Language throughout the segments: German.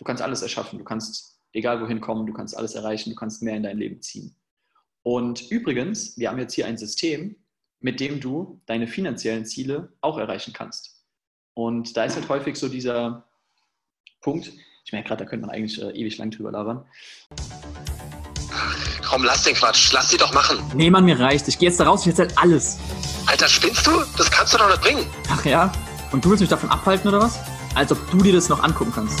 Du kannst alles erschaffen, du kannst egal wohin kommen, du kannst alles erreichen, du kannst mehr in dein Leben ziehen. Und übrigens, wir haben jetzt hier ein System, mit dem du deine finanziellen Ziele auch erreichen kannst. Und da ist halt häufig so dieser Punkt, ich merke gerade, da könnte man eigentlich äh, ewig lang drüber labern. Komm, lass den Quatsch, lass sie doch machen. Nee, Mann, mir reicht. Ich gehe jetzt da raus, ich erzähl alles. Alter, spinnst du? Das kannst du doch nicht bringen. Ach ja? Und du willst mich davon abhalten oder was? Als ob du dir das noch angucken kannst.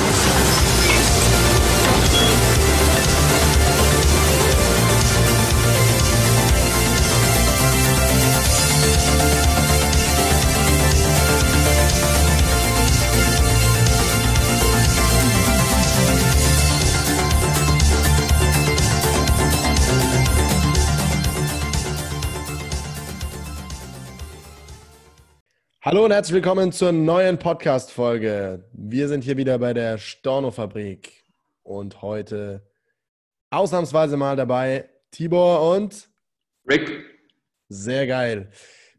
Hallo und herzlich willkommen zur neuen Podcast-Folge. Wir sind hier wieder bei der Storno-Fabrik und heute ausnahmsweise mal dabei Tibor und Rick. Sehr geil.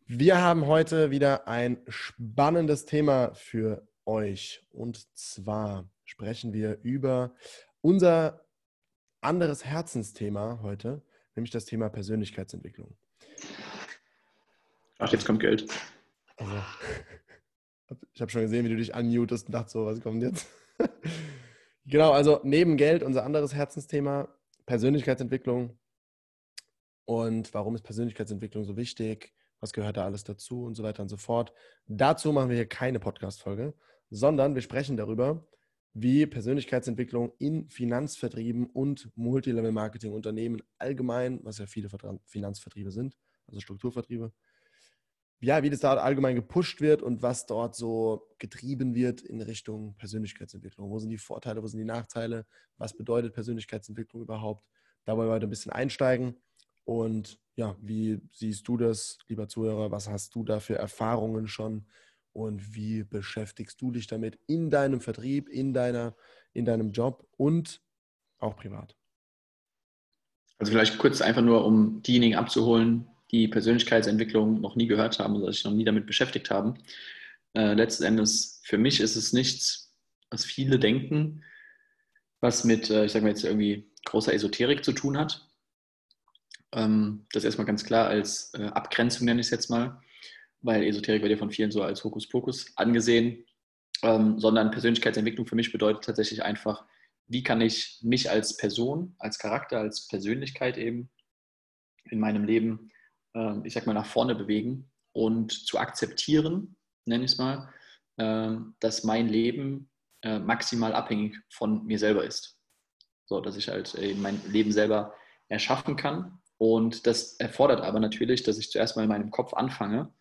Wir haben heute wieder ein spannendes Thema für euch und zwar sprechen wir über unser anderes Herzensthema heute, nämlich das Thema Persönlichkeitsentwicklung. Ach, jetzt kommt Geld. Also, ich habe schon gesehen, wie du dich unmutest und dachte so, was kommt jetzt? genau, also neben Geld unser anderes Herzensthema, Persönlichkeitsentwicklung. Und warum ist Persönlichkeitsentwicklung so wichtig? Was gehört da alles dazu und so weiter und so fort. Dazu machen wir hier keine Podcast-Folge, sondern wir sprechen darüber, wie Persönlichkeitsentwicklung in Finanzvertrieben und Multilevel-Marketing-Unternehmen allgemein, was ja viele Finanzvertriebe sind, also Strukturvertriebe, ja, wie das da allgemein gepusht wird und was dort so getrieben wird in Richtung Persönlichkeitsentwicklung. Wo sind die Vorteile, wo sind die Nachteile? Was bedeutet Persönlichkeitsentwicklung überhaupt? Da wollen wir heute ein bisschen einsteigen. Und ja, wie siehst du das, lieber Zuhörer? Was hast du da für Erfahrungen schon? Und wie beschäftigst du dich damit in deinem Vertrieb, in, deiner, in deinem Job und auch privat? Also vielleicht kurz einfach nur, um diejenigen abzuholen, die Persönlichkeitsentwicklung noch nie gehört haben oder sich noch nie damit beschäftigt haben. Äh, letzten Endes, für mich ist es nichts, was viele denken, was mit, äh, ich sage mal jetzt irgendwie großer Esoterik zu tun hat. Ähm, das erstmal ganz klar als äh, Abgrenzung nenne ich es jetzt mal, weil Esoterik wird ja von vielen so als Hokuspokus angesehen, ähm, sondern Persönlichkeitsentwicklung für mich bedeutet tatsächlich einfach, wie kann ich mich als Person, als Charakter, als Persönlichkeit eben in meinem Leben ich sag mal, nach vorne bewegen und zu akzeptieren, nenne ich es mal, ähm, dass mein Leben äh, maximal abhängig von mir selber ist. So, dass ich halt mein Leben selber erschaffen kann. Und das erfordert aber natürlich, dass ich zuerst mal in meinem Kopf anfange,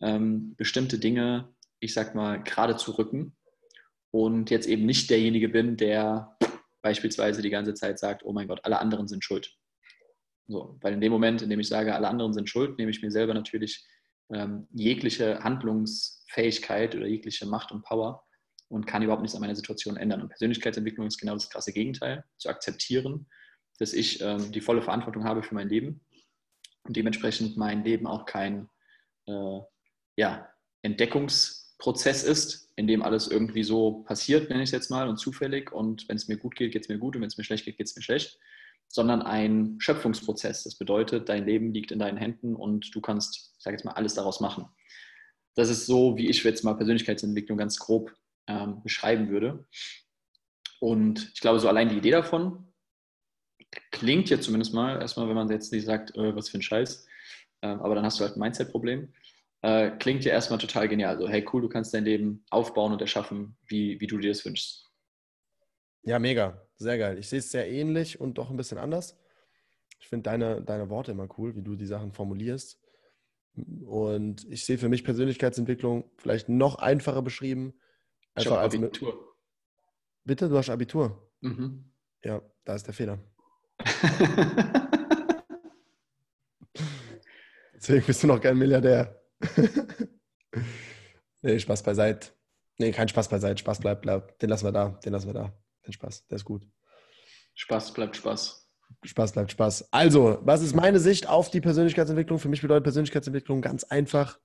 ähm, bestimmte Dinge, ich sag mal, gerade zu rücken und jetzt eben nicht derjenige bin, der beispielsweise die ganze Zeit sagt, oh mein Gott, alle anderen sind schuld. So, weil in dem Moment, in dem ich sage, alle anderen sind schuld, nehme ich mir selber natürlich ähm, jegliche Handlungsfähigkeit oder jegliche Macht und Power und kann überhaupt nichts an meiner Situation ändern. Und Persönlichkeitsentwicklung ist genau das krasse Gegenteil, zu akzeptieren, dass ich ähm, die volle Verantwortung habe für mein Leben und dementsprechend mein Leben auch kein äh, ja, Entdeckungsprozess ist, in dem alles irgendwie so passiert, nenne ich es jetzt mal, und zufällig. Und wenn es mir gut geht, geht es mir gut und wenn es mir schlecht geht, geht es mir schlecht sondern ein Schöpfungsprozess. Das bedeutet, dein Leben liegt in deinen Händen und du kannst, ich sage jetzt mal, alles daraus machen. Das ist so, wie ich jetzt mal Persönlichkeitsentwicklung ganz grob ähm, beschreiben würde. Und ich glaube, so allein die Idee davon klingt jetzt zumindest mal, erstmal, wenn man jetzt nicht sagt, äh, was für ein Scheiß, äh, aber dann hast du halt ein Mindset-Problem, äh, klingt ja erstmal total genial. Also, hey, cool, du kannst dein Leben aufbauen und erschaffen, wie, wie du dir das wünschst. Ja, mega. Sehr geil. Ich sehe es sehr ähnlich und doch ein bisschen anders. Ich finde deine, deine Worte immer cool, wie du die Sachen formulierst. Und ich sehe für mich Persönlichkeitsentwicklung vielleicht noch einfacher beschrieben. Einfach als Abitur. Bitte, du hast Abitur. Mhm. Ja, da ist der Fehler. Deswegen bist du noch kein Milliardär. nee, Spaß beiseite. Nee, kein Spaß beiseite. Spaß bleibt, bleibt. Den lassen wir da. Den lassen wir da. Den Spaß. Der ist gut. Spaß bleibt Spaß. Spaß bleibt Spaß. Also, was ist meine Sicht auf die Persönlichkeitsentwicklung? Für mich bedeutet Persönlichkeitsentwicklung ganz einfach,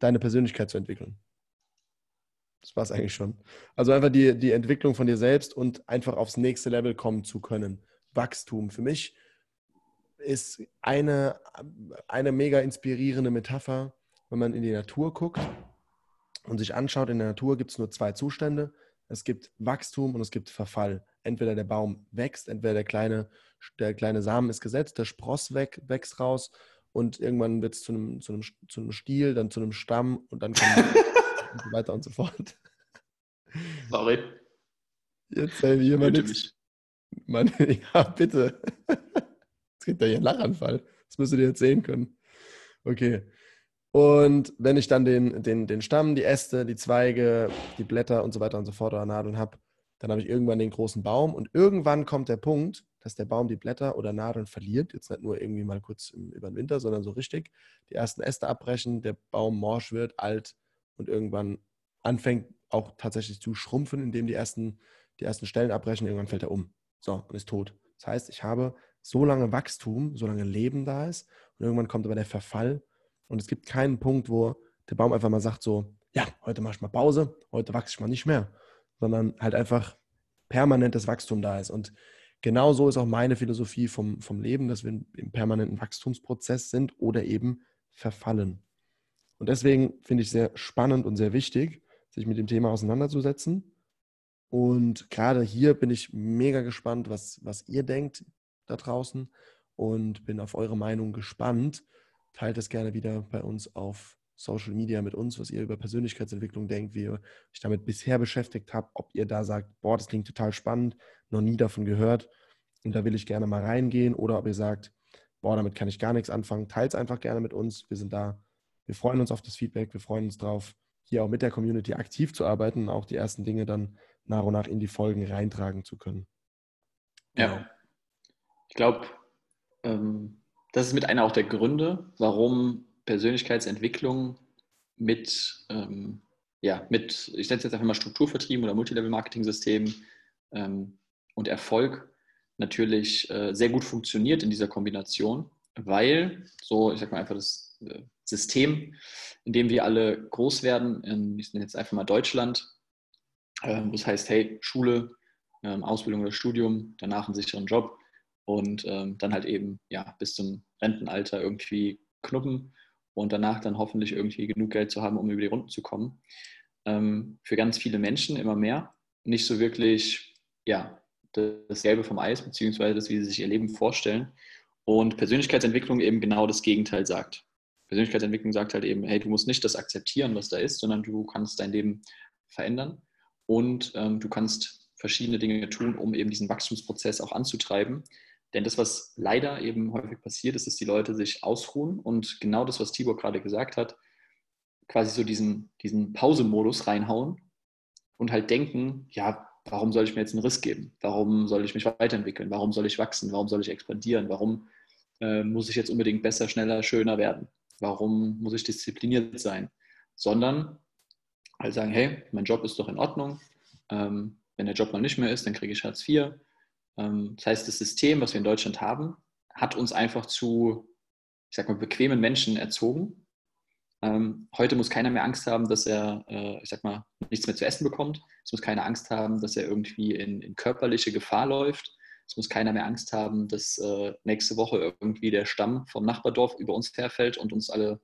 deine Persönlichkeit zu entwickeln. Das war es eigentlich schon. Also einfach die, die Entwicklung von dir selbst und einfach aufs nächste Level kommen zu können. Wachstum. Für mich ist eine, eine mega inspirierende Metapher, wenn man in die Natur guckt und sich anschaut, in der Natur gibt es nur zwei Zustände. Es gibt Wachstum und es gibt Verfall. Entweder der Baum wächst, entweder der kleine, der kleine Samen ist gesetzt, der Spross weg, wächst raus und irgendwann wird es zu einem, zu, einem, zu einem Stiel, dann zu einem Stamm und dann kommt und so weiter und so fort. Sorry. Jetzt ey, jemand Bitte nichts. Mann, ja, bitte. Jetzt kriegt er hier einen Lachanfall. Das müsst ihr jetzt sehen können. Okay. Und wenn ich dann den, den, den Stamm, die Äste, die Zweige, die Blätter und so weiter und so fort oder Nadeln habe, dann habe ich irgendwann den großen Baum und irgendwann kommt der Punkt, dass der Baum die Blätter oder Nadeln verliert. Jetzt nicht nur irgendwie mal kurz im, über den Winter, sondern so richtig. Die ersten Äste abbrechen, der Baum morsch wird, alt und irgendwann anfängt auch tatsächlich zu schrumpfen, indem die ersten, die ersten Stellen abbrechen. Irgendwann fällt er um. So, und ist tot. Das heißt, ich habe so lange Wachstum, so lange Leben da ist und irgendwann kommt aber der Verfall und es gibt keinen Punkt, wo der Baum einfach mal sagt so, ja, heute mache ich mal Pause, heute wachse ich mal nicht mehr, sondern halt einfach permanentes Wachstum da ist. Und genau so ist auch meine Philosophie vom, vom Leben, dass wir im permanenten Wachstumsprozess sind oder eben verfallen. Und deswegen finde ich sehr spannend und sehr wichtig, sich mit dem Thema auseinanderzusetzen. Und gerade hier bin ich mega gespannt, was, was ihr denkt da draußen und bin auf eure Meinung gespannt. Teilt es gerne wieder bei uns auf Social Media mit uns, was ihr über Persönlichkeitsentwicklung denkt, wie ihr euch damit bisher beschäftigt habt, ob ihr da sagt, boah, das klingt total spannend, noch nie davon gehört und da will ich gerne mal reingehen oder ob ihr sagt, boah, damit kann ich gar nichts anfangen, teilt es einfach gerne mit uns. Wir sind da, wir freuen uns auf das Feedback, wir freuen uns drauf, hier auch mit der Community aktiv zu arbeiten und auch die ersten Dinge dann nach und nach in die Folgen reintragen zu können. Ja. Genau. Ich glaube, ähm, das ist mit einer auch der Gründe, warum Persönlichkeitsentwicklung mit, ähm, ja, mit, ich nenne es jetzt einfach mal Strukturvertrieben oder Multilevel-Marketing-System ähm, und Erfolg natürlich äh, sehr gut funktioniert in dieser Kombination, weil so, ich sag mal einfach das äh, System, in dem wir alle groß werden, in, ich nenne jetzt einfach mal Deutschland, äh, wo es heißt, hey, Schule, ähm, Ausbildung oder Studium, danach einen sicheren Job und ähm, dann halt eben ja bis zum Rentenalter irgendwie knuppen und danach dann hoffentlich irgendwie genug Geld zu haben, um über die Runden zu kommen. Ähm, für ganz viele Menschen immer mehr nicht so wirklich ja das Gelbe vom Eis beziehungsweise das, wie sie sich ihr Leben vorstellen und Persönlichkeitsentwicklung eben genau das Gegenteil sagt. Persönlichkeitsentwicklung sagt halt eben, hey, du musst nicht das akzeptieren, was da ist, sondern du kannst dein Leben verändern und ähm, du kannst verschiedene Dinge tun, um eben diesen Wachstumsprozess auch anzutreiben. Denn das, was leider eben häufig passiert, ist, dass die Leute sich ausruhen und genau das, was Tibor gerade gesagt hat, quasi so diesen, diesen Pausemodus reinhauen und halt denken, ja, warum soll ich mir jetzt einen Riss geben? Warum soll ich mich weiterentwickeln? Warum soll ich wachsen? Warum soll ich expandieren? Warum äh, muss ich jetzt unbedingt besser, schneller, schöner werden? Warum muss ich diszipliniert sein? Sondern halt sagen, hey, mein Job ist doch in Ordnung. Ähm, wenn der Job mal nicht mehr ist, dann kriege ich Hartz IV. Ähm, das heißt, das System, was wir in Deutschland haben, hat uns einfach zu, ich sag mal, bequemen Menschen erzogen. Ähm, heute muss keiner mehr Angst haben, dass er, äh, ich sag mal, nichts mehr zu essen bekommt. Es muss keiner Angst haben, dass er irgendwie in, in körperliche Gefahr läuft. Es muss keiner mehr Angst haben, dass äh, nächste Woche irgendwie der Stamm vom Nachbardorf über uns herfällt und uns alle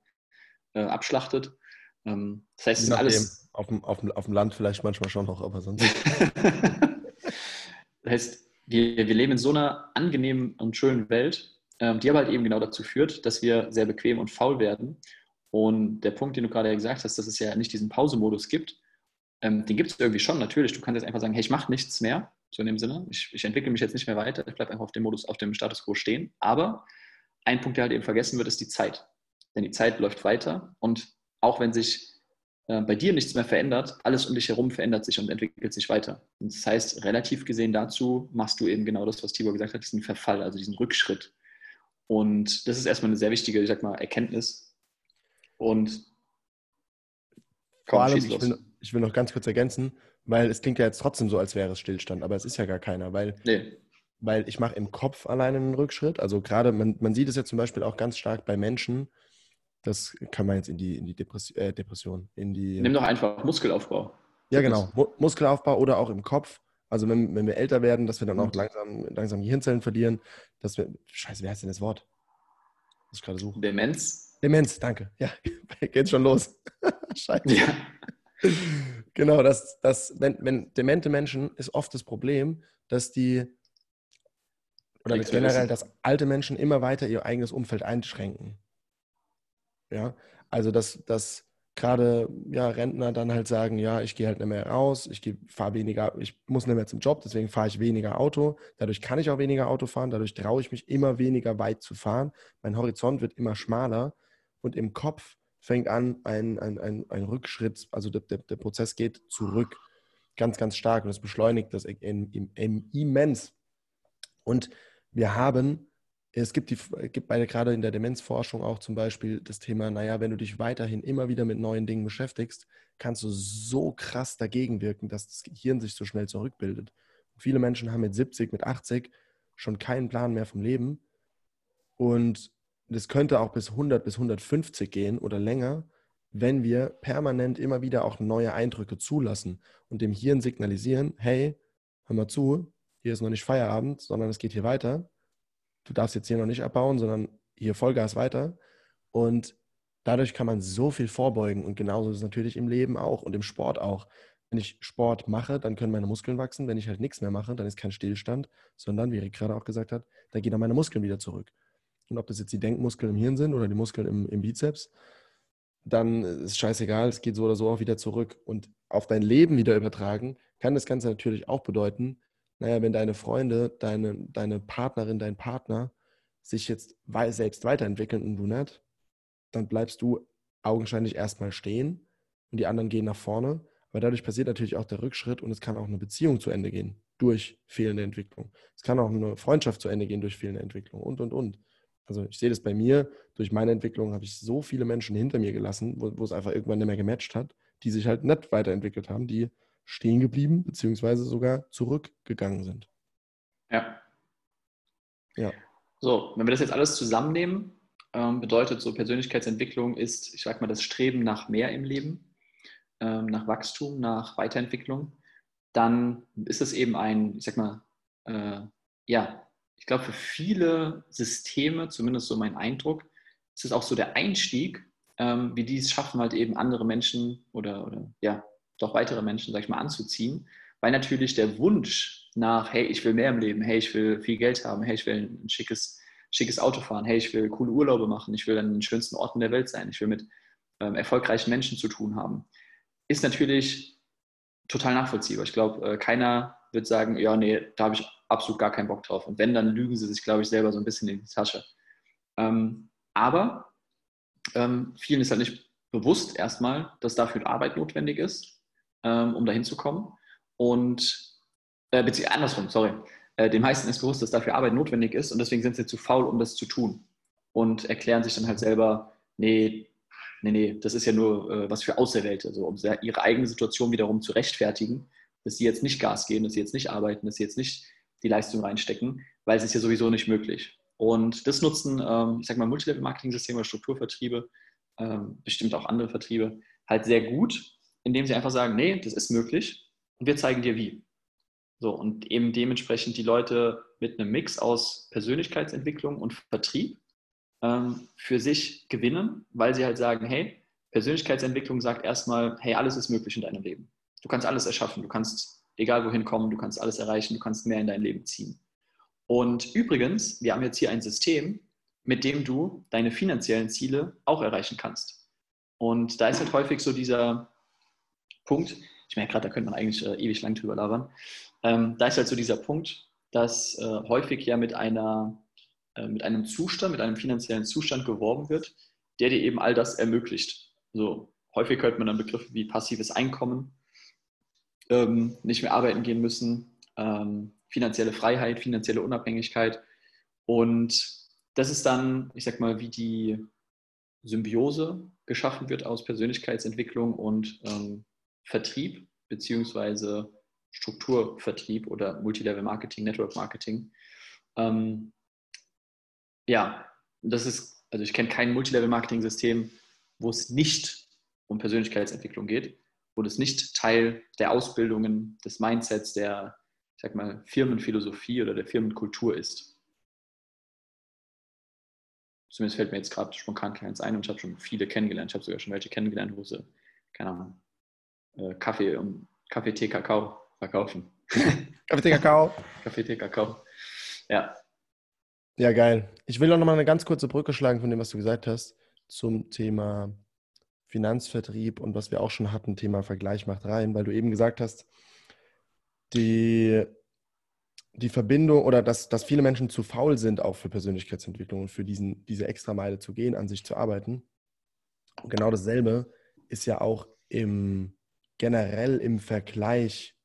äh, abschlachtet. Ähm, das heißt, es ist alles. Auf dem, auf, dem, auf dem Land vielleicht manchmal schon noch, aber sonst. das heißt, wir, wir leben in so einer angenehmen und schönen Welt, ähm, die aber halt eben genau dazu führt, dass wir sehr bequem und faul werden. Und der Punkt, den du gerade gesagt hast, dass es ja nicht diesen Pausemodus gibt, ähm, den gibt es irgendwie schon, natürlich. Du kannst jetzt einfach sagen, hey, ich mache nichts mehr, so in dem Sinne. Ich, ich entwickle mich jetzt nicht mehr weiter, ich bleibe einfach auf dem Modus, auf dem Status quo stehen. Aber ein Punkt, der halt eben vergessen wird, ist die Zeit. Denn die Zeit läuft weiter und auch wenn sich äh, bei dir nichts mehr verändert, alles um dich herum verändert sich und entwickelt sich weiter. Und das heißt, relativ gesehen dazu machst du eben genau das, was Tibor gesagt hat, diesen Verfall, also diesen Rückschritt. Und das ist erstmal eine sehr wichtige, ich sag mal, Erkenntnis. Und komm, vor allem, ich will, ich will noch ganz kurz ergänzen, weil es klingt ja jetzt trotzdem so, als wäre es Stillstand, aber es ist ja gar keiner, weil, Nee. weil ich mache im Kopf alleine einen Rückschritt. Also gerade, man, man sieht es ja zum Beispiel auch ganz stark bei Menschen, das kann man jetzt in die, in die Depress äh, Depression, in die. Nimm doch einfach Muskelaufbau. Ja, genau. Mu Muskelaufbau oder auch im Kopf. Also wenn, wenn wir älter werden, dass wir dann auch Mhm. langsam, langsam Gehirnzellen verlieren, dass wir. Scheiße, wie heißt denn das Wort? Was ich gerade suche. Demenz. Demenz, danke. Ja, geht schon los. Scheiße. Ja. Genau, das, das, wenn, wenn demente Menschen ist oft das Problem, dass die oder generell, dass alte Menschen immer weiter ihr eigenes Umfeld einschränken. Ja, also dass, dass gerade ja, Rentner dann halt sagen, ja, ich gehe halt nicht mehr raus, ich fahre weniger, ich muss nicht mehr zum Job, deswegen fahre ich weniger Auto. Dadurch kann ich auch weniger Auto fahren, dadurch traue ich mich immer weniger weit zu fahren. Mein Horizont wird immer schmaler und im Kopf fängt an ein, ein, ein, ein Rückschritt, also der, der, der Prozess geht zurück ganz, ganz stark und es beschleunigt das immens. Und wir haben, es gibt, die, es gibt bei, gerade in der Demenzforschung auch zum Beispiel das Thema, naja, wenn du dich weiterhin immer wieder mit neuen Dingen beschäftigst, kannst du so krass dagegen wirken, dass das Gehirn sich so schnell zurückbildet. Und viele Menschen haben mit 70, mit 80 schon keinen Plan mehr vom Leben und das könnte auch bis 100 bis 150 gehen oder länger, wenn wir permanent immer wieder auch neue Eindrücke zulassen und dem Hirn signalisieren, hey, hör mal zu, hier ist noch nicht Feierabend, sondern es geht hier weiter. Du darfst jetzt hier noch nicht abbauen, sondern hier Vollgas weiter. Und dadurch kann man so viel vorbeugen. Und genauso ist es natürlich im Leben auch und im Sport auch. Wenn ich Sport mache, dann können meine Muskeln wachsen. Wenn ich halt nichts mehr mache, dann ist kein Stillstand, sondern, wie Rick gerade auch gesagt hat, dann gehen dann meine Muskeln wieder zurück. Und ob das jetzt die Denkmuskeln im Hirn sind oder die Muskeln im, im Bizeps, dann ist scheißegal, es geht so oder so auch wieder zurück. Und auf dein Leben wieder übertragen, kann das Ganze natürlich auch bedeuten, naja, wenn deine Freunde, deine, deine Partnerin, dein Partner sich jetzt selbst weiterentwickeln und du nicht, dann bleibst du augenscheinlich erstmal stehen und die anderen gehen nach vorne. Aber dadurch passiert natürlich auch der Rückschritt und es kann auch eine Beziehung zu Ende gehen durch fehlende Entwicklung. Es kann auch eine Freundschaft zu Ende gehen durch fehlende Entwicklung und, und, und. Also ich sehe das bei mir, durch meine Entwicklung habe ich so viele Menschen hinter mir gelassen, wo, wo es einfach irgendwann nicht mehr gematcht hat, die sich halt nicht weiterentwickelt haben, die stehen geblieben, beziehungsweise sogar zurückgegangen sind. Ja. Ja. So, wenn wir das jetzt alles zusammennehmen, ähm, bedeutet so Persönlichkeitsentwicklung ist, ich sag mal, das Streben nach mehr im Leben, ähm, nach Wachstum, nach Weiterentwicklung, dann ist es eben ein, ich sag mal, äh, ja, ich glaube, für viele Systeme, zumindest so mein Eindruck, ist es auch so der Einstieg, ähm, wie die es schaffen, halt eben andere Menschen oder, oder ja, doch weitere Menschen, sag ich mal, anzuziehen, weil natürlich der Wunsch nach, hey, ich will mehr im Leben, hey, ich will viel Geld haben, hey, ich will ein schickes, schickes Auto fahren, hey, ich will coole Urlaube machen, ich will an den schönsten Orten der Welt sein, ich will mit ähm, erfolgreichen Menschen zu tun haben, ist natürlich total nachvollziehbar. Ich glaube, äh, keiner wird sagen, ja, nee, da habe ich absolut gar keinen Bock drauf. Und wenn, dann lügen sie sich, glaube ich, selber so ein bisschen in die Tasche. Ähm, aber ähm, vielen ist halt nicht bewusst erstmal, dass dafür Arbeit notwendig ist, ähm, um dahin zu kommen. Und, äh, beziehungsweise andersrum, sorry. Äh, den meisten ist bewusst, dass dafür Arbeit notwendig ist und deswegen sind sie zu faul, um das zu tun. Und erklären sich dann halt selber, nee, nee, nee, das ist ja nur äh, was für Auserwählte, also um ihre eigene Situation wiederum zu rechtfertigen, dass sie jetzt nicht Gas geben, dass sie jetzt nicht arbeiten, dass sie jetzt nicht die Leistung reinstecken, weil es ist ja sowieso nicht möglich. Und das nutzen, ähm, ich sag mal, Multilevel-Marketing-Systeme, Strukturvertriebe, ähm, bestimmt auch andere Vertriebe, halt sehr gut, indem sie einfach sagen, nee, das ist möglich und wir zeigen dir wie. So, und eben dementsprechend die Leute mit einem Mix aus Persönlichkeitsentwicklung und Vertrieb ähm, für sich gewinnen, weil sie halt sagen, hey, Persönlichkeitsentwicklung sagt erstmal, hey, alles ist möglich in deinem Leben. Du kannst alles erschaffen, du kannst egal wohin kommen, du kannst alles erreichen, du kannst mehr in dein Leben ziehen. Und übrigens, wir haben jetzt hier ein System, mit dem du deine finanziellen Ziele auch erreichen kannst. Und da ist halt häufig so dieser Punkt, ich merke gerade, da könnte man eigentlich äh, ewig lang drüber labern, ähm, da ist halt so dieser Punkt, dass äh, häufig ja mit, einer, äh, mit einem Zustand, mit einem finanziellen Zustand geworben wird, der dir eben all das ermöglicht. So, häufig hört man dann Begriffe wie passives Einkommen, ähm, nicht mehr arbeiten gehen müssen, ähm, finanzielle Freiheit, finanzielle Unabhängigkeit. Und das ist dann, ich sag mal, wie die Symbiose geschaffen wird aus Persönlichkeitsentwicklung und ähm, Vertrieb beziehungsweise Strukturvertrieb oder Multilevel Marketing, Network Marketing. Ähm, ja, das ist, also ich kenne kein Multilevel Marketing System, wo es nicht um Persönlichkeitsentwicklung geht, wo das nicht Teil der Ausbildungen, des Mindsets, der, ich sag mal, Firmenphilosophie oder der Firmenkultur ist. Zumindest fällt mir jetzt gerade spontan keins ein und ich habe schon viele kennengelernt. Ich habe sogar schon welche kennengelernt, wo sie, keine Ahnung, Kaffee und Kaffee, Tee, Kakao verkaufen. Kaffee, Tee, Kakao. Kaffee, Tee, Kakao. Ja. Ja, geil. Ich will auch nochmal eine ganz kurze Brücke schlagen von dem, was du gesagt hast, zum Thema Finanzvertrieb und was wir auch schon hatten, Thema Vergleich macht rein, weil du eben gesagt hast, die, die Verbindung oder dass, dass viele Menschen zu faul sind, auch für Persönlichkeitsentwicklung und für diesen, diese Extrameile zu gehen, an sich zu arbeiten. Und genau dasselbe ist ja auch im generell im Vergleich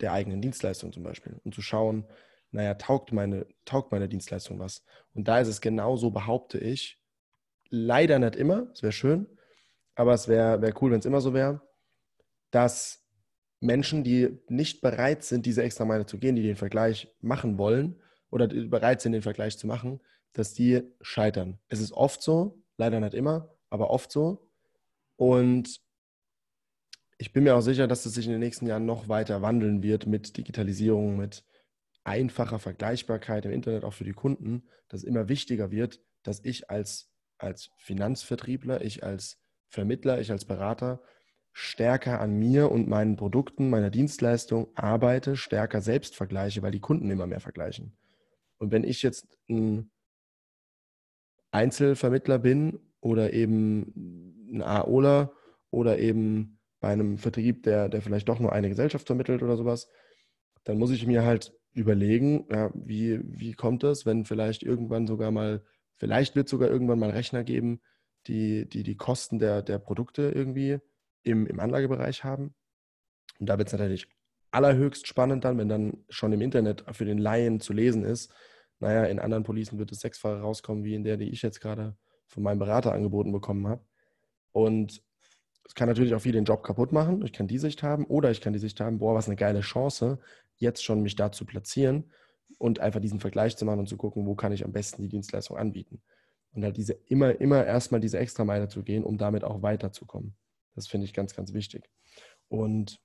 der eigenen Dienstleistung zum Beispiel und zu schauen, naja, taugt meine, taugt meine Dienstleistung was? Und da ist es genauso, behaupte ich, leider nicht immer, es wäre schön, aber es wäre wär cool, wenn es immer so wäre, dass Menschen, die nicht bereit sind, diese extra Meile zu gehen, die den Vergleich machen wollen oder bereit sind, den Vergleich zu machen, dass die scheitern. Es ist oft so, leider nicht immer, aber oft so. Und ich bin mir auch sicher, dass es sich in den nächsten Jahren noch weiter wandeln wird mit Digitalisierung, mit einfacher Vergleichbarkeit im Internet auch für die Kunden, dass es immer wichtiger wird, dass ich als, als Finanzvertriebler, ich als Vermittler, ich als Berater stärker an mir und meinen Produkten, meiner Dienstleistung arbeite, stärker selbst vergleiche, weil die Kunden immer mehr vergleichen. Und wenn ich jetzt ein Einzelvermittler bin oder eben ein AOler oder eben bei einem Vertrieb, der, der vielleicht doch nur eine Gesellschaft vermittelt oder sowas, dann muss ich mir halt überlegen, ja, wie, wie kommt das, wenn vielleicht irgendwann sogar mal, vielleicht wird sogar irgendwann mal Rechner geben, die die, die Kosten der, der Produkte irgendwie im, im Anlagebereich haben. Und da wird es natürlich allerhöchst spannend dann, wenn dann schon im Internet für den Laien zu lesen ist. Naja, in anderen Policen wird es sechsfache rauskommen, wie in der, die ich jetzt gerade von meinem Berater angeboten bekommen habe. Und es kann natürlich auch viel den Job kaputt machen. Ich kann die Sicht haben oder ich kann die Sicht haben, boah, was eine geile Chance, jetzt schon mich da zu platzieren und einfach diesen Vergleich zu machen und zu gucken, wo kann ich am besten die Dienstleistung anbieten. Und halt diese immer, immer erstmal diese Extrameile zu gehen, um damit auch weiterzukommen. Das finde ich ganz, ganz wichtig. Und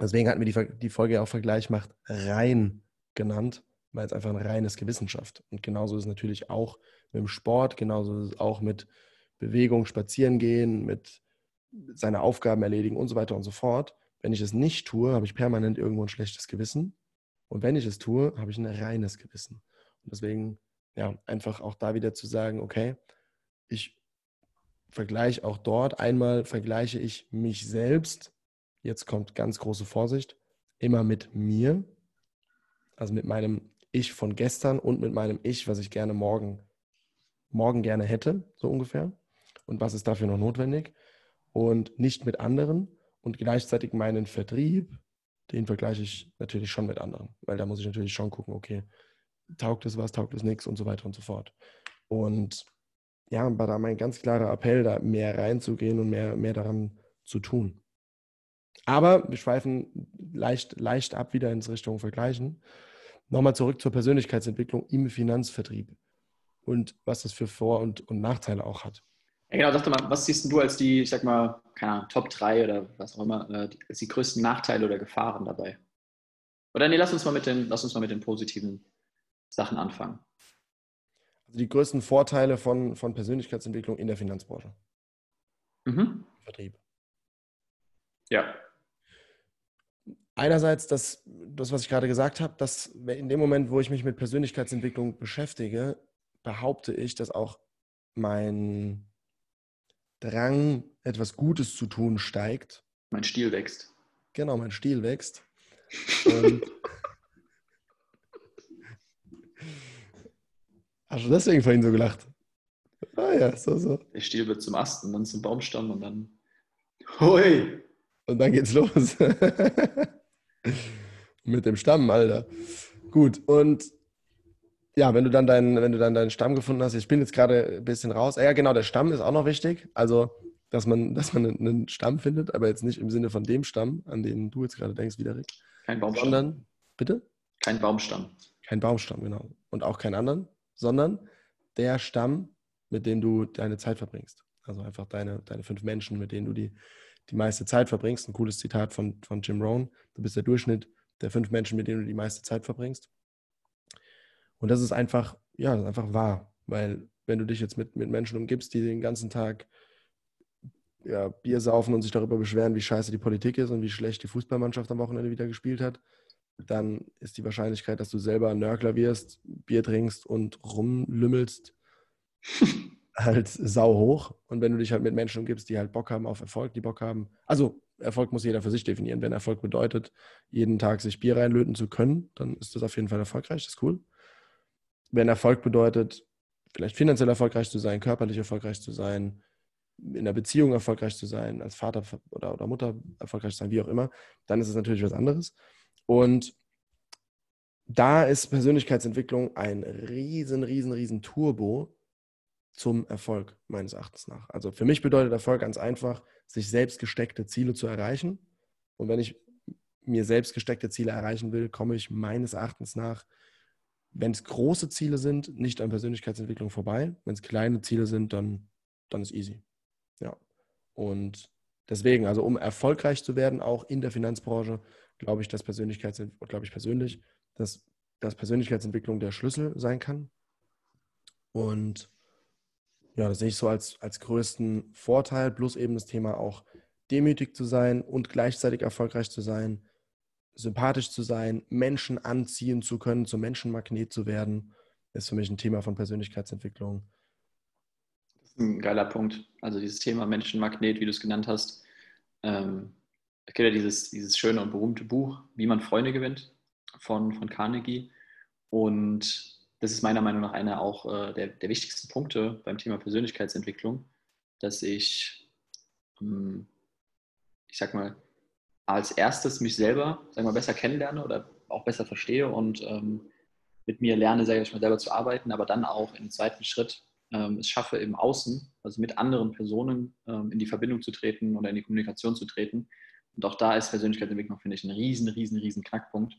deswegen hatten wir die, die Folge auch Vergleich macht rein genannt, weil es einfach ein reines Gewissen schafft. Und genauso ist es natürlich auch mit dem Sport, genauso ist es auch mit Bewegung, Spazieren gehen, mit seine Aufgaben erledigen und so weiter und so fort. Wenn ich es nicht tue, habe ich permanent irgendwo ein schlechtes Gewissen. Und wenn ich es tue, habe ich ein reines Gewissen. Und deswegen, ja, einfach auch da wieder zu sagen, okay, ich vergleiche auch dort. Einmal vergleiche ich mich selbst. Jetzt kommt ganz große Vorsicht. Immer mit mir. Also mit meinem Ich von gestern und mit meinem Ich, was ich gerne morgen, morgen gerne hätte, so ungefähr. Und was ist dafür noch notwendig? Und nicht mit anderen. Und gleichzeitig meinen Vertrieb, den vergleiche ich natürlich schon mit anderen, weil da muss ich natürlich schon gucken, okay, taugt es was, taugt es nichts und so weiter und so fort. Und ja, war da mein ganz klarer Appell, da mehr reinzugehen und mehr, mehr daran zu tun. Aber wir schweifen leicht, leicht ab wieder ins Richtung Vergleichen. Nochmal zurück zur Persönlichkeitsentwicklung im Finanzvertrieb und was das für Vor- und, und Nachteile auch hat. Ja, genau, dachte mal, was siehst du als die, ich sag mal, keine Ahnung, Top 3 oder was auch immer, äh, als die größten Nachteile oder Gefahren dabei? Oder nee, lass uns mal mit den, lass uns mal mit den positiven Sachen anfangen. Also die größten Vorteile von, von Persönlichkeitsentwicklung in der Finanzbranche. Mhm. Vertrieb. Ja. Einerseits das, das, was ich gerade gesagt habe, dass in dem Moment, wo ich mich mit Persönlichkeitsentwicklung beschäftige, behaupte ich, dass auch mein Drang, etwas Gutes zu tun, steigt. Mein Stil wächst. Genau, mein Stil wächst. Und Hast du deswegen vorhin so gelacht? Ah ja, so, so. Der Stiel wird zum Ast und dann zum Baumstamm und dann. Hui! Und dann geht's los. Mit dem Stamm, Alter. Gut, und ja, wenn du dann deinen, wenn du dann deinen Stamm gefunden hast, ich bin jetzt gerade ein bisschen raus. Ja, genau, der Stamm ist auch noch wichtig. Also dass man, dass man einen Stamm findet, aber jetzt nicht im Sinne von dem Stamm, an den du jetzt gerade denkst, Wiederik. Kein Baumstamm. Sondern, bitte? Kein Baumstamm. Kein Baumstamm, genau. Und auch keinen anderen, sondern der Stamm, mit dem du deine Zeit verbringst. Also einfach deine, deine fünf Menschen, mit denen du die, die meiste Zeit verbringst. Ein cooles Zitat von, von Jim Rohn. Du bist der Durchschnitt der fünf Menschen, mit denen du die meiste Zeit verbringst. Und das ist einfach, ja, das ist einfach wahr. Weil wenn du dich jetzt mit, mit Menschen umgibst, die den ganzen Tag ja, Bier saufen und sich darüber beschweren, wie scheiße die Politik ist und wie schlecht die Fußballmannschaft am Wochenende wieder gespielt hat, dann ist die Wahrscheinlichkeit, dass du selber Nörgler wirst, Bier trinkst und rumlümmelst, halt sau hoch. Und wenn du dich halt mit Menschen umgibst, die halt Bock haben auf Erfolg, die Bock haben, also Erfolg muss jeder für sich definieren. Wenn Erfolg bedeutet, jeden Tag sich Bier reinlöten zu können, dann ist das auf jeden Fall erfolgreich, das ist cool. Wenn Erfolg bedeutet, vielleicht finanziell erfolgreich zu sein, körperlich erfolgreich zu sein, in der Beziehung erfolgreich zu sein, als Vater oder, oder Mutter erfolgreich zu sein, wie auch immer, dann ist es natürlich was anderes. Und da ist Persönlichkeitsentwicklung ein riesen, riesen, riesen Turbo zum Erfolg, meines Erachtens nach. Also für mich bedeutet Erfolg ganz einfach, sich selbst gesteckte Ziele zu erreichen. Und wenn ich mir selbst gesteckte Ziele erreichen will, komme ich meines Erachtens nach, wenn es große Ziele sind, nicht an Persönlichkeitsentwicklung vorbei. Wenn es kleine Ziele sind, dann, dann ist easy. Ja. Und deswegen, also um erfolgreich zu werden, auch in der Finanzbranche, glaube ich, dass Persönlichkeitsentwicklung, glaube ich persönlich, dass, dass Persönlichkeitsentwicklung der Schlüssel sein kann. Und ja, das sehe ich so als, als größten Vorteil, plus eben das Thema auch demütig zu sein und gleichzeitig erfolgreich zu sein, sympathisch zu sein, Menschen anziehen zu können, zum Menschenmagnet zu werden, ist für mich ein Thema von Persönlichkeitsentwicklung. Das ist ein geiler Punkt. Also dieses Thema Menschenmagnet, wie du es genannt hast. Ähm, es gibt ja dieses, dieses schöne und berühmte Buch, Wie man Freunde gewinnt, von, von Carnegie. Und das ist meiner Meinung nach einer auch äh, der, der wichtigsten Punkte beim Thema Persönlichkeitsentwicklung, dass ich, ähm, ich sag mal, als erstes mich selber, sag mal, besser kennenlerne oder auch besser verstehe und ähm, mit mir lerne, sage ich mal, selber zu arbeiten, aber dann auch im zweiten Schritt ähm, es schaffe, im Außen, also mit anderen Personen ähm, in die Verbindung zu treten oder in die Kommunikation zu treten. Und auch da ist Persönlichkeitsentwicklung, finde ich, ein riesen, riesen, riesen Knackpunkt,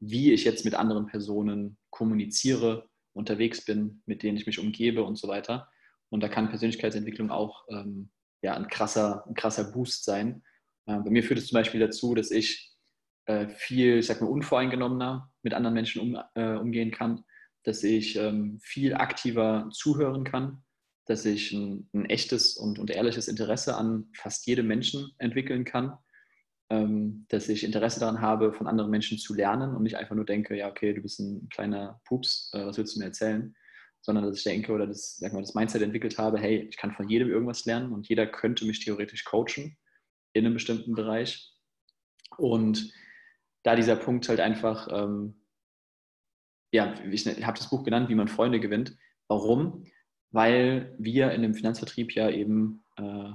wie ich jetzt mit anderen Personen kommuniziere, unterwegs bin, mit denen ich mich umgebe und so weiter. Und da kann Persönlichkeitsentwicklung auch ähm, ja, ein, krasser, ein krasser Boost sein. Äh, bei mir führt es zum Beispiel dazu, dass ich äh, viel, ich sag mal, unvoreingenommener mit anderen Menschen um, äh, umgehen kann, dass ich ähm, viel aktiver zuhören kann, dass ich ein, ein echtes und, und ehrliches Interesse an fast jedem Menschen entwickeln kann ähm, dass ich Interesse daran habe, von anderen Menschen zu lernen und nicht einfach nur denke, ja, okay, du bist ein kleiner Pups, was willst du mir erzählen? Sondern dass ich denke oder das, sag mal, das Mindset entwickelt habe, hey, ich kann von jedem irgendwas lernen und jeder könnte mich theoretisch coachen in einem bestimmten Bereich. Und da dieser Punkt halt einfach, ähm, ja, ich habe das Buch genannt, wie man Freunde gewinnt. Warum? Weil wir in dem Finanzvertrieb ja eben äh,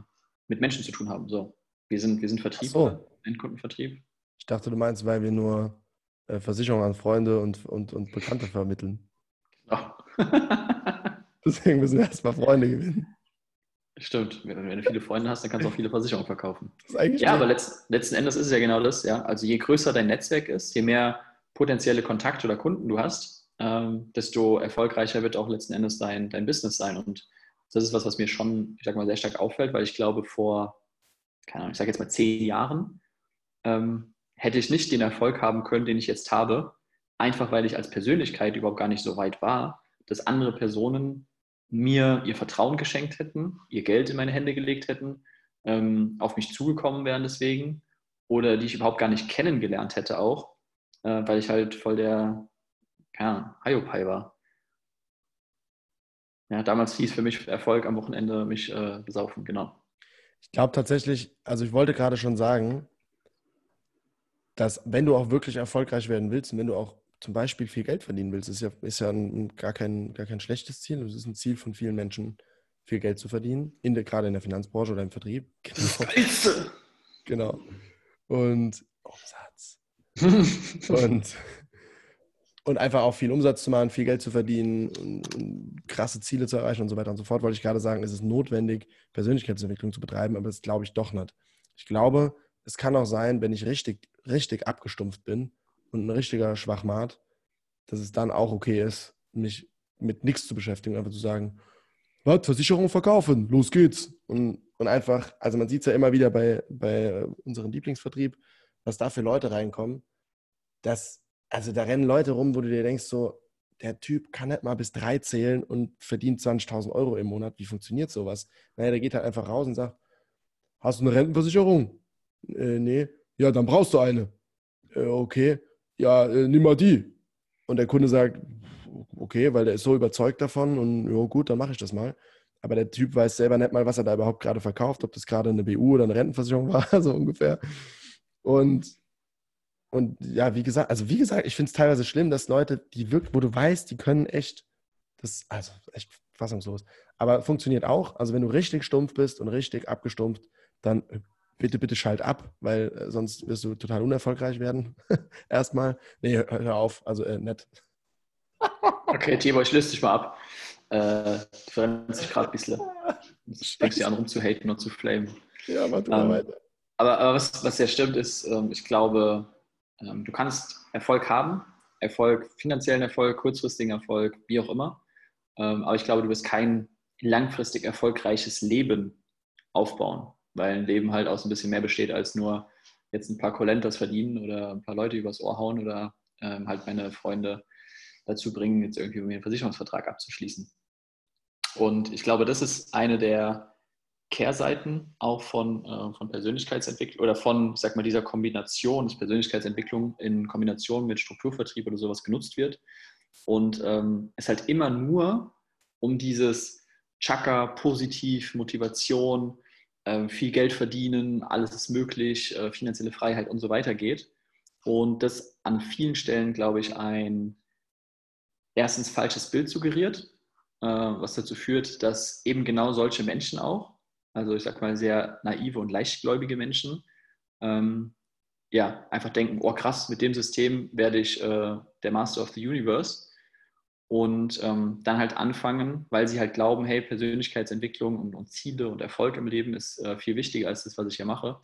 mit Menschen zu tun haben. So, wir sind, wir sind Vertriebler. So. Endkundenvertrieb? Ich dachte, du meinst, weil wir nur äh, Versicherungen an Freunde und, und, und Bekannte vermitteln. Genau. Deswegen müssen wir erstmal Freunde gewinnen. Stimmt, wenn, du viele Freunde hast, dann kannst du auch viele Versicherungen verkaufen. ja, aber letzt, letzten Endes ist es ja genau das, ja. Also je größer dein Netzwerk ist, je mehr potenzielle Kontakte oder Kunden du hast, ähm, desto erfolgreicher wird auch letzten Endes dein, dein Business sein. Und das ist was, was mir schon, ich sag mal, sehr stark auffällt, weil ich glaube, vor, keine Ahnung, ich sage jetzt mal zehn Jahren, ähm, hätte ich nicht den Erfolg haben können, den ich jetzt habe, einfach weil ich als Persönlichkeit überhaupt gar nicht so weit war, dass andere Personen mir ihr Vertrauen geschenkt hätten, ihr Geld in meine Hände gelegt hätten, ähm, auf mich zugekommen wären deswegen oder die ich überhaupt gar nicht kennengelernt hätte auch, äh, weil ich halt voll der, Ahnung, Hiopai war. Ja, damals hieß für mich Erfolg am Wochenende mich äh, besaufen, genau. Ich glaube tatsächlich, also ich wollte gerade schon sagen, dass wenn du auch wirklich erfolgreich werden willst und wenn du auch zum Beispiel viel Geld verdienen willst, ist ja, ist ja ein, gar, kein, gar kein schlechtes Ziel. Es ist ein Ziel von vielen Menschen, viel Geld zu verdienen, in der, gerade in der Finanzbranche oder im Vertrieb. Genau. genau. Und Umsatz. und und einfach auch viel Umsatz zu machen, viel Geld zu verdienen und, und, krasse Ziele zu erreichen und so weiter und so fort, wollte ich gerade sagen, ist es notwendig, Persönlichkeitsentwicklung zu betreiben, aber das glaube ich doch nicht. Ich glaube, es kann auch sein, wenn ich richtig, richtig abgestumpft bin und ein richtiger Schwachmat, dass es dann auch okay ist, mich mit nichts zu beschäftigen, einfach zu sagen, was, Versicherung verkaufen, los geht's. Und, und einfach, also man sieht es ja immer wieder bei, bei unserem Lieblingsvertrieb, was da für Leute reinkommen, dass, also da rennen Leute rum, wo du dir denkst, so, der Typ kann nicht mal bis drei zählen und verdient 20.000 Euro im Monat. Wie funktioniert sowas? Naja, der geht halt einfach raus und sagt, hast du eine Rentenversicherung? Äh, nee. Ja, dann brauchst du eine. Äh, okay. Ja, äh, nimm mal die. Und der Kunde sagt, okay, weil der ist so überzeugt davon und ja gut, dann mache ich das mal. Aber der Typ weiß selber nicht mal, was er da überhaupt gerade verkauft, ob das gerade eine BU oder eine Rentenversicherung war, so ungefähr. Und, und ja, wie gesagt, also wie gesagt, ich finde es teilweise schlimm, dass Leute, die wirklich, wo du weißt, die können echt, das, also echt fassungslos. Aber funktioniert auch. Also wenn du richtig stumpf bist und richtig abgestumpft, dann bitte, bitte schalt ab, weil äh, sonst wirst du total unerfolgreich werden. Erstmal. Nee, hör, hör auf. Also äh, nett. Okay, Tibor, ich löse dich mal ab. Äh, verändert sich gerade ein bisschen. Du fängst dir an rumzuhaten und zu flamen. Ja, mach du mal Ähm, weiter. Aber, aber was, was ja stimmt, ist, ähm, ich glaube, ähm, du kannst Erfolg haben, Erfolg, finanziellen Erfolg, kurzfristigen Erfolg, wie auch immer. Ähm, aber ich glaube, du wirst kein langfristig erfolgreiches Leben aufbauen, weil ein Leben halt aus ein bisschen mehr besteht als nur jetzt ein paar Colentas verdienen oder ein paar Leute übers Ohr hauen oder ähm, halt meine Freunde dazu bringen, jetzt irgendwie einen Versicherungsvertrag abzuschließen. Und ich glaube, das ist eine der Kehrseiten auch von, äh, von Persönlichkeitsentwicklung oder von, sag mal, dieser Kombination, dass Persönlichkeitsentwicklung in Kombination mit Strukturvertrieb oder sowas genutzt wird. Und ähm, es halt immer nur um dieses Chaka, positiv, Motivation, viel Geld verdienen, alles ist möglich, äh, finanzielle Freiheit und so weiter geht. Und das an vielen Stellen, glaube ich, ein erstens falsches Bild suggeriert, äh, was dazu führt, dass eben genau solche Menschen auch, also ich sag mal sehr naive und leichtgläubige Menschen, ähm, ja, einfach denken, oh krass, mit dem System werde ich äh, der Master of the Universe und ähm, dann halt anfangen, weil sie halt glauben, hey, Persönlichkeitsentwicklung und, und Ziele und Erfolg im Leben ist äh, viel wichtiger als das, was ich hier mache,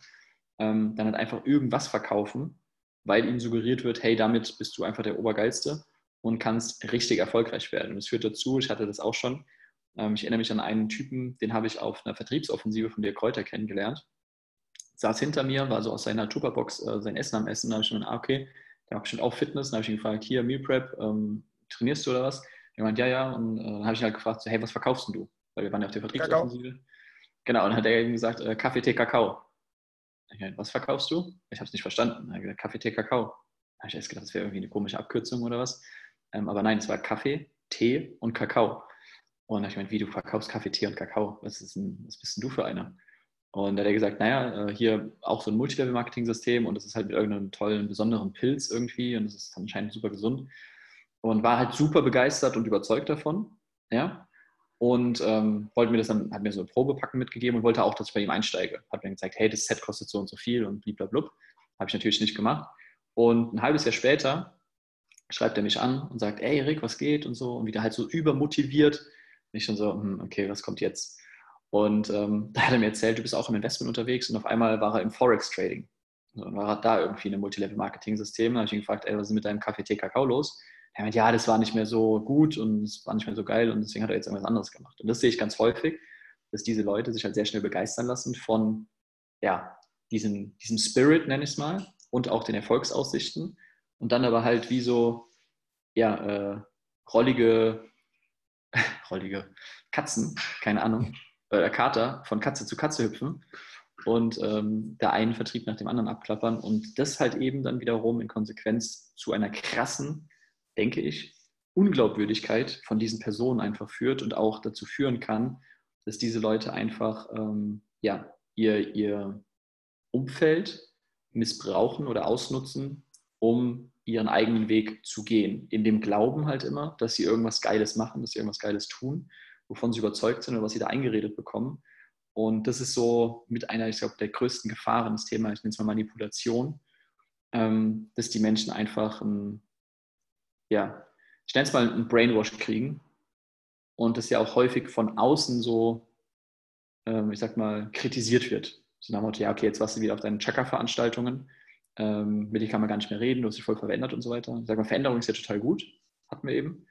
ähm, dann halt einfach irgendwas verkaufen, weil ihnen suggeriert wird, hey, damit bist du einfach der Obergeilste und kannst richtig erfolgreich werden. Und es führt dazu, ich hatte das auch schon, ähm, ich erinnere mich an einen Typen, den habe ich auf einer Vertriebsoffensive von der Kräuter kennengelernt. Saß hinter mir, war so aus seiner Tupperbox äh, sein Essen am Essen. Da habe ich mir gedacht, ah, okay, der macht bestimmt auch Fitness. Dann habe ich ihn gefragt, hier, Meal Prep, ähm, trainierst du oder was? Er meint, ja, ja. Und äh, dann habe ich ihn halt gefragt, so, hey, was verkaufst denn du? Weil wir waren ja auf der Vertriebsoffensive. Genau, und dann hat er eben gesagt, äh, Kaffee, Tee, Kakao. Ich meinte, was verkaufst du? Ich habe es nicht verstanden. Er hat gesagt, Kaffee, Tee, Kakao. Da habe ich erst gedacht, das wäre irgendwie eine komische Abkürzung oder was. Ähm, aber nein, es war Kaffee, Tee und Kakao. Und ich meine, wie du verkaufst Kaffee, Tee und Kakao? Was, ist denn, was bist denn du für einer? Und da hat er gesagt, naja, äh, hier auch so ein Multilevel-Marketing-System und das ist halt mit irgendeinem tollen, besonderen Pilz irgendwie und das ist anscheinend super gesund. Und war halt super begeistert und überzeugt davon. Ja. Und ähm, wollte mir das dann, hat mir so ein Probepacken mitgegeben und wollte auch, dass ich bei ihm einsteige. Hat mir gezeigt, hey, das Set kostet so und so viel und blablabla. Habe ich natürlich nicht gemacht. Und ein halbes Jahr später schreibt er mich an und sagt, ey Erik, was geht und so und wieder halt so übermotiviert. Und ich schon so, hm, okay, was kommt jetzt? Und ähm, da hat er mir erzählt, du bist auch im Investment unterwegs und auf einmal war er im Forex-Trading. Und war da irgendwie in einem Multilevel-Marketing-System. Da habe ich ihn gefragt, ey, was ist mit deinem Kaffee, Tee, Kakao los? Er meint, ja, das war nicht mehr so gut und es war nicht mehr so geil und deswegen hat er jetzt irgendwas anderes gemacht. Und das sehe ich ganz häufig, dass diese Leute sich halt sehr schnell begeistern lassen von ja, diesem, diesem Spirit, nenne ich es mal, und auch den Erfolgsaussichten und dann aber halt wie so ja, äh, rollige, rollige Katzen, keine Ahnung, äh, Kater von Katze zu Katze hüpfen und ähm, der einen Vertrieb nach dem anderen abklappern und das halt eben dann wiederum in Konsequenz zu einer krassen, denke ich, Unglaubwürdigkeit von diesen Personen einfach führt und auch dazu führen kann, dass diese Leute einfach ähm, ja, ihr, ihr Umfeld missbrauchen oder ausnutzen, um ihren eigenen Weg zu gehen. In dem Glauben halt immer, dass sie irgendwas Geiles machen, dass sie irgendwas Geiles tun, wovon sie überzeugt sind oder was sie da eingeredet bekommen. Und das ist so mit einer, ich glaube, der größten Gefahren, das Thema, ich nenne es mal Manipulation, ähm, dass die Menschen einfach ein, ja, ich nenne es mal einen Brainwash kriegen und das ja auch häufig von außen so, ähm, ich sag mal, kritisiert wird. So nach dem Motto, ja, okay, jetzt warst du wieder auf deinen Chakra-Veranstaltungen, ähm, mit dir kann man gar nicht mehr reden, du hast dich voll verändert und so weiter. Ich sag mal, Veränderung ist ja total gut, hatten wir eben.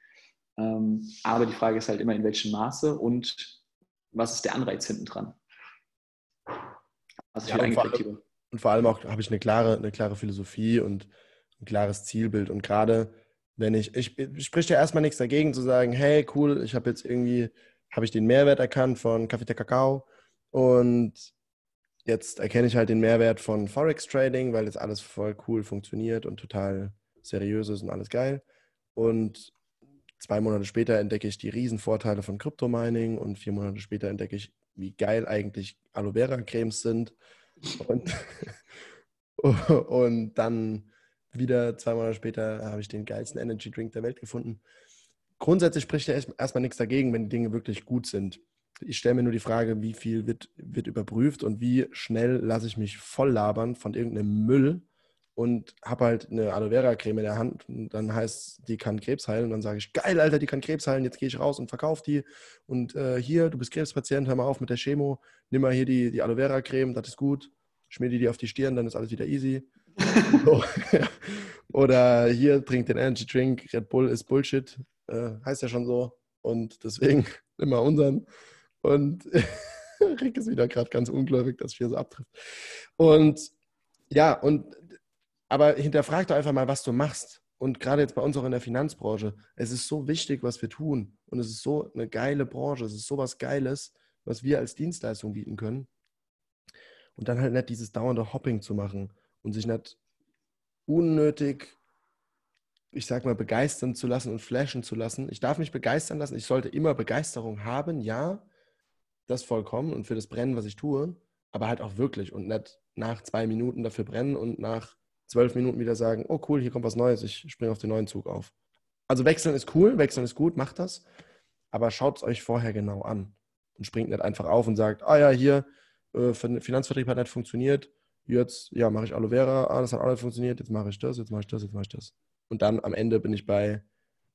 Ähm, aber die Frage ist halt immer, in welchem Maße und was ist der Anreiz hinten dran? Also ja, und, vor allem, und vor allem auch habe ich eine klare, eine klare Philosophie und ein klares Zielbild. Und gerade wenn ich, ich, ich spricht ja erstmal nichts dagegen zu sagen, hey, cool, ich habe jetzt irgendwie, habe ich den Mehrwert erkannt von Kaffee der Kakao und jetzt erkenne ich halt den Mehrwert von Forex Trading, weil jetzt alles voll cool funktioniert und total seriös ist und alles geil. Und zwei Monate später entdecke ich die Riesenvorteile von Crypto-Mining und vier Monate später entdecke ich, wie geil eigentlich Aloe Vera Cremes sind. Und, und dann wieder zwei Monate später habe ich den geilsten Energy Drink der Welt gefunden. Grundsätzlich spricht ja erstmal nichts dagegen, wenn die Dinge wirklich gut sind. Ich stelle mir nur die Frage, wie viel wird, wird überprüft und wie schnell lasse ich mich voll labern von irgendeinem Müll und habe halt eine Aloe Vera Creme in der Hand und dann heißt, die kann Krebs heilen und dann sage ich, geil, Alter, die kann Krebs heilen, jetzt gehe ich raus und verkaufe die und äh, hier, du bist Krebspatient, hör mal auf mit der Chemo, nimm mal hier die, die Aloe Vera Creme, das ist gut, schmier die dir auf die Stirn, dann ist alles wieder easy. Oder hier, trink den Energy Drink, Red Bull ist Bullshit, äh, heißt ja schon so. Und deswegen immer unseren. Und Rick ist wieder gerade ganz ungläubig, dass ich hier so abtrifft. Und ja, und aber hinterfrag doch einfach mal, was du machst. Und gerade jetzt bei uns auch in der Finanzbranche, es ist so wichtig, was wir tun. Und es ist so eine geile Branche, es ist so was Geiles, was wir als Dienstleistung bieten können. Und dann halt nicht dieses dauernde Hopping zu machen und sich nicht unnötig, ich sag mal, begeistern zu lassen und flashen zu lassen. Ich darf mich begeistern lassen. Ich sollte immer Begeisterung haben, ja, das vollkommen und für das Brennen, was ich tue, aber halt auch wirklich und nicht nach zwei Minuten dafür brennen und nach zwölf Minuten wieder sagen, oh cool, hier kommt was Neues, ich springe auf den neuen Zug auf. Also wechseln ist cool, wechseln ist gut, macht das, aber schaut es euch vorher genau an und springt nicht einfach auf und sagt, ah ja, hier, äh, Finanzvertrieb hat nicht funktioniert, jetzt, ja, mache ich Aloe Vera, ah, das hat auch nicht funktioniert, jetzt mache ich das, jetzt mache ich das, jetzt mache ich das. Und dann am Ende bin ich bei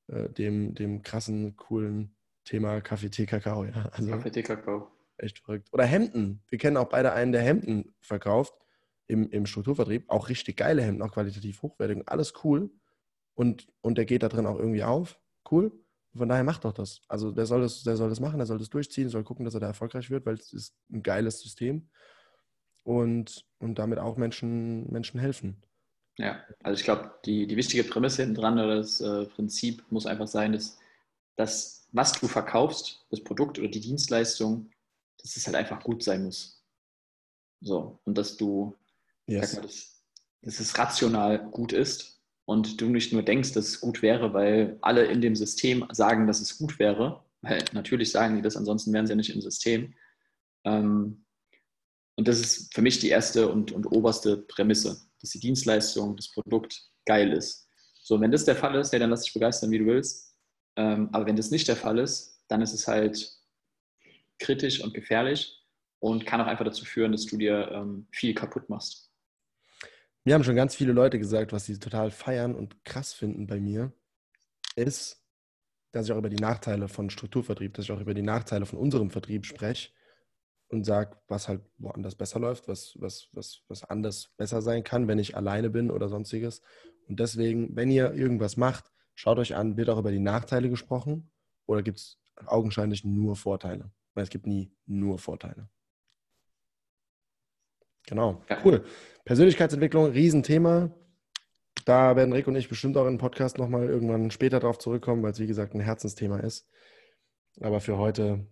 äh, dem, dem krassen, coolen Thema Kaffee, Tee, Kakao. Ja. Also, Kaffee, Tee, Kakao. Echt verrückt. Oder Hemden. Wir kennen auch beide einen, der Hemden verkauft im, im Strukturvertrieb. Auch richtig geile Hemden, auch qualitativ hochwertig. Alles cool. Und, und der geht da drin auch irgendwie auf. Cool. Von daher macht doch das. Also der soll das, der soll das machen, der soll das durchziehen, soll gucken, dass er da erfolgreich wird, weil es ist ein geiles System und, und damit auch Menschen, Menschen helfen. Ja, also ich glaube, die, die wichtige Prämisse hinten dran oder das äh, Prinzip muss einfach sein, dass das, was du verkaufst, das Produkt oder die Dienstleistung, dass es halt einfach gut sein muss. So, und dass du, yes. mal, dass, dass es rational gut ist und du nicht nur denkst, dass es gut wäre, weil alle in dem System sagen, dass es gut wäre, weil natürlich sagen die das, ansonsten wären sie ja nicht im System. Ähm, und das ist für mich die erste und, und oberste Prämisse, dass die Dienstleistung, das Produkt geil ist. So, wenn das der Fall ist, ja, dann lass dich begeistern, wie du willst. Ähm, aber wenn das nicht der Fall ist, dann ist es halt kritisch und gefährlich und kann auch einfach dazu führen, dass du dir ähm, viel kaputt machst. Mir haben schon ganz viele Leute gesagt, was sie total feiern und krass finden bei mir, ist, dass ich auch über die Nachteile von Strukturvertrieb, dass ich auch über die Nachteile von unserem Vertrieb spreche und sage, was halt woanders besser läuft, was, was, was, was anders besser sein kann, wenn ich alleine bin oder sonstiges. Und deswegen, wenn ihr irgendwas macht, schaut euch an, wird auch über die Nachteile gesprochen oder gibt es augenscheinlich nur Vorteile? Weil es gibt nie nur Vorteile. Genau, cool. Persönlichkeitsentwicklung, Riesenthema. Da werden Rick und ich bestimmt auch in Podcast nochmal irgendwann später darauf zurückkommen, weil es wie gesagt ein Herzensthema ist. Aber für heute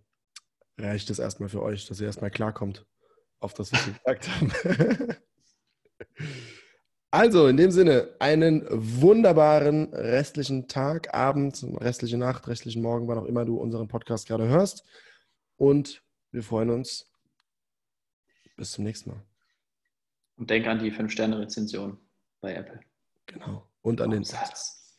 reicht es erstmal für euch, dass ihr erstmal klarkommt auf das, was wir gesagt haben. Also, in dem Sinne, einen wunderbaren restlichen Tag, Abend, restliche Nacht, restlichen Morgen, wann auch immer du unseren Podcast gerade hörst. Und wir freuen uns. Bis zum nächsten Mal. Und denk an die 5-Sterne-Rezension bei Apple. Genau. Und an den Satz.